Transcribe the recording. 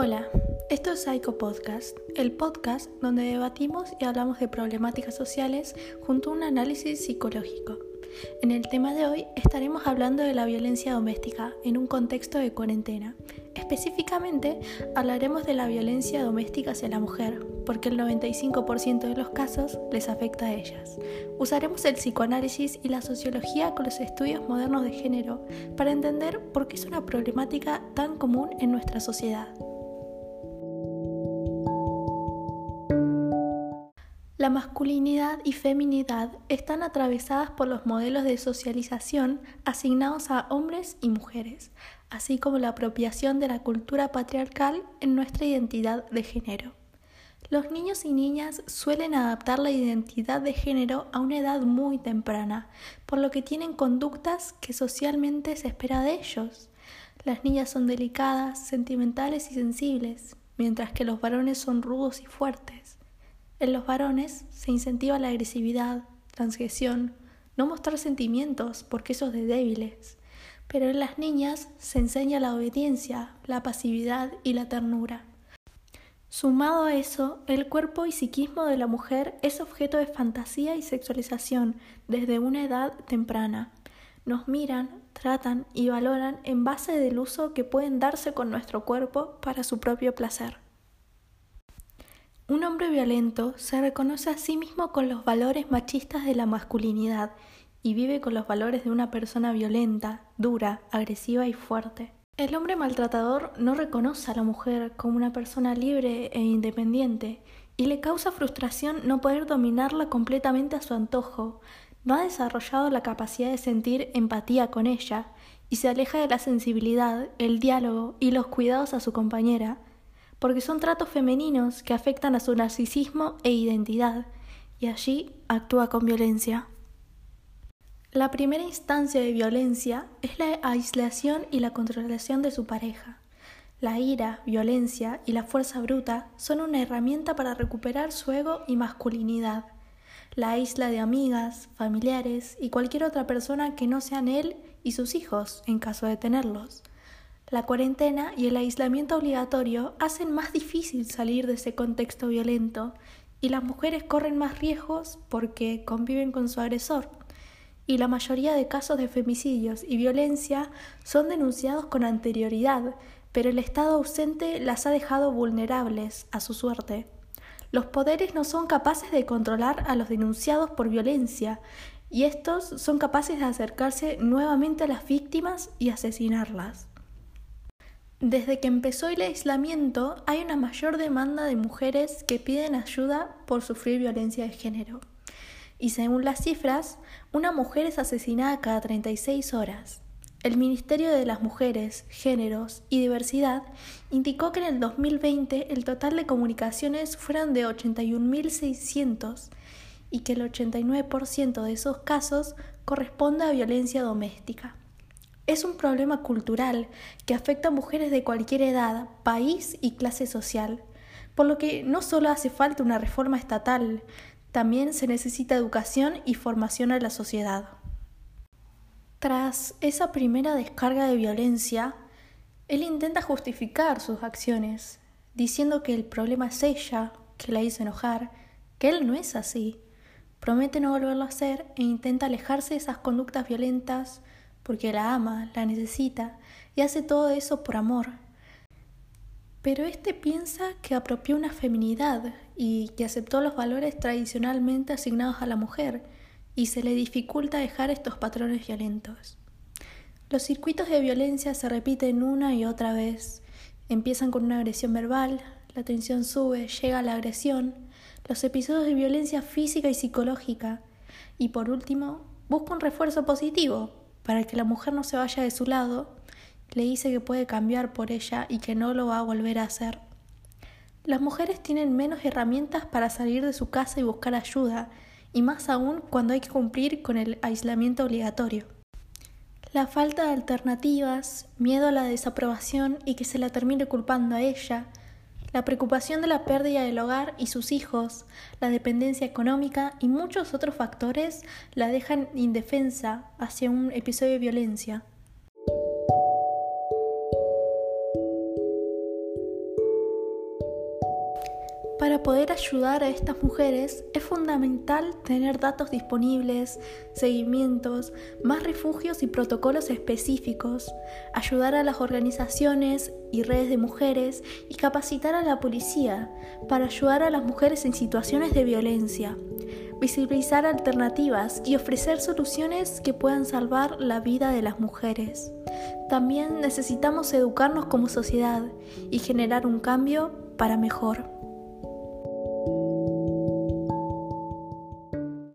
Hola, esto es Psycho Podcast, el podcast donde debatimos y hablamos de problemáticas sociales junto a un análisis psicológico. En el tema de hoy estaremos hablando de la violencia doméstica en un contexto de cuarentena. Específicamente hablaremos de la violencia doméstica hacia la mujer, porque el 95% de los casos les afecta a ellas. Usaremos el psicoanálisis y la sociología con los estudios modernos de género para entender por qué es una problemática tan común en nuestra sociedad. La masculinidad y feminidad están atravesadas por los modelos de socialización asignados a hombres y mujeres, así como la apropiación de la cultura patriarcal en nuestra identidad de género. Los niños y niñas suelen adaptar la identidad de género a una edad muy temprana, por lo que tienen conductas que socialmente se espera de ellos. Las niñas son delicadas, sentimentales y sensibles, mientras que los varones son rudos y fuertes. En los varones se incentiva la agresividad, transgresión, no mostrar sentimientos porque eso es de débiles. Pero en las niñas se enseña la obediencia, la pasividad y la ternura. Sumado a eso, el cuerpo y psiquismo de la mujer es objeto de fantasía y sexualización desde una edad temprana. Nos miran, tratan y valoran en base del uso que pueden darse con nuestro cuerpo para su propio placer. Un hombre violento se reconoce a sí mismo con los valores machistas de la masculinidad y vive con los valores de una persona violenta, dura, agresiva y fuerte. El hombre maltratador no reconoce a la mujer como una persona libre e independiente y le causa frustración no poder dominarla completamente a su antojo. No ha desarrollado la capacidad de sentir empatía con ella y se aleja de la sensibilidad, el diálogo y los cuidados a su compañera, porque son tratos femeninos que afectan a su narcisismo e identidad, y allí actúa con violencia. La primera instancia de violencia es la aislación y la controlación de su pareja. La ira, violencia y la fuerza bruta son una herramienta para recuperar su ego y masculinidad. La isla de amigas, familiares y cualquier otra persona que no sean él y sus hijos, en caso de tenerlos. La cuarentena y el aislamiento obligatorio hacen más difícil salir de ese contexto violento y las mujeres corren más riesgos porque conviven con su agresor. Y la mayoría de casos de femicidios y violencia son denunciados con anterioridad, pero el Estado ausente las ha dejado vulnerables a su suerte. Los poderes no son capaces de controlar a los denunciados por violencia, y estos son capaces de acercarse nuevamente a las víctimas y asesinarlas. Desde que empezó el aislamiento hay una mayor demanda de mujeres que piden ayuda por sufrir violencia de género. Y según las cifras, una mujer es asesinada cada 36 horas. El Ministerio de las Mujeres, Géneros y Diversidad indicó que en el 2020 el total de comunicaciones fueron de 81.600 y que el 89% de esos casos corresponde a violencia doméstica. Es un problema cultural que afecta a mujeres de cualquier edad, país y clase social, por lo que no solo hace falta una reforma estatal, también se necesita educación y formación a la sociedad. Tras esa primera descarga de violencia, él intenta justificar sus acciones, diciendo que el problema es ella, que la hizo enojar, que él no es así. Promete no volverlo a hacer e intenta alejarse de esas conductas violentas porque la ama, la necesita y hace todo eso por amor. Pero este piensa que apropió una feminidad y que aceptó los valores tradicionalmente asignados a la mujer y se le dificulta dejar estos patrones violentos. Los circuitos de violencia se repiten una y otra vez. Empiezan con una agresión verbal, la tensión sube, llega la agresión, los episodios de violencia física y psicológica, y por último, busca un refuerzo positivo, para que la mujer no se vaya de su lado, le dice que puede cambiar por ella y que no lo va a volver a hacer. Las mujeres tienen menos herramientas para salir de su casa y buscar ayuda, y más aún cuando hay que cumplir con el aislamiento obligatorio. La falta de alternativas, miedo a la desaprobación y que se la termine culpando a ella, la preocupación de la pérdida del hogar y sus hijos, la dependencia económica y muchos otros factores la dejan indefensa hacia un, episodio de violencia. Para poder ayudar a estas mujeres es fundamental tener datos disponibles, seguimientos, más refugios y protocolos específicos, ayudar a las organizaciones y redes de mujeres y capacitar a la policía para ayudar a las mujeres en situaciones de violencia, visibilizar alternativas y ofrecer soluciones que puedan salvar la vida de las mujeres. También necesitamos educarnos como sociedad y generar un cambio para mejor.